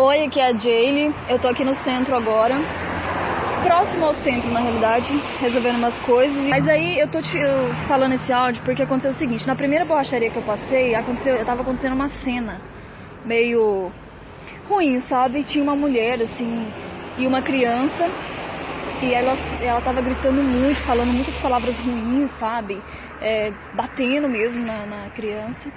Oi, aqui é a Jaylee. Eu tô aqui no centro agora. Próximo ao centro, na realidade, resolvendo umas coisas. Mas aí eu tô te falando esse áudio porque aconteceu o seguinte: na primeira borracharia que eu passei, aconteceu, eu tava acontecendo uma cena meio ruim, sabe? Tinha uma mulher, assim, e uma criança. E ela, ela tava gritando muito, falando muitas palavras ruins, sabe? É, batendo mesmo na, na criança.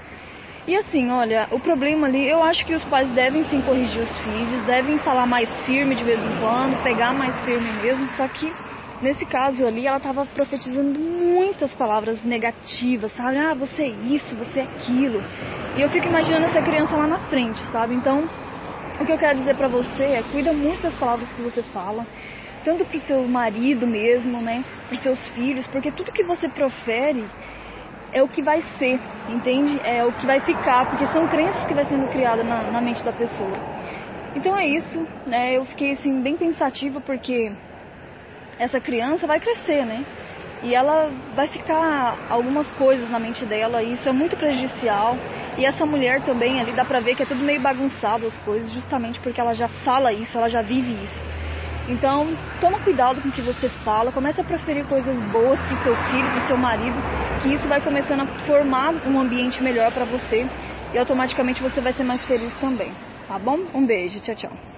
E assim, olha, o problema ali, eu acho que os pais devem sim corrigir os filhos, devem falar mais firme de vez em quando, pegar mais firme mesmo, só que nesse caso ali ela estava profetizando muitas palavras negativas, sabe? Ah, você é isso, você é aquilo. E eu fico imaginando essa criança lá na frente, sabe? Então, o que eu quero dizer para você é cuida muito das palavras que você fala, tanto pro seu marido mesmo, né? Pros seus filhos, porque tudo que você profere é o que vai ser, entende? É o que vai ficar, porque são crenças que vai sendo criadas na, na mente da pessoa. Então é isso, né? Eu fiquei assim bem pensativa porque essa criança vai crescer, né? E ela vai ficar algumas coisas na mente dela, e isso é muito prejudicial. E essa mulher também ali dá pra ver que é tudo meio bagunçado as coisas, justamente porque ela já fala isso, ela já vive isso. Então, toma cuidado com o que você fala, comece a preferir coisas boas pro seu filho, pro seu marido, que isso vai começando a formar um ambiente melhor para você e automaticamente você vai ser mais feliz também, tá bom? Um beijo, tchau, tchau.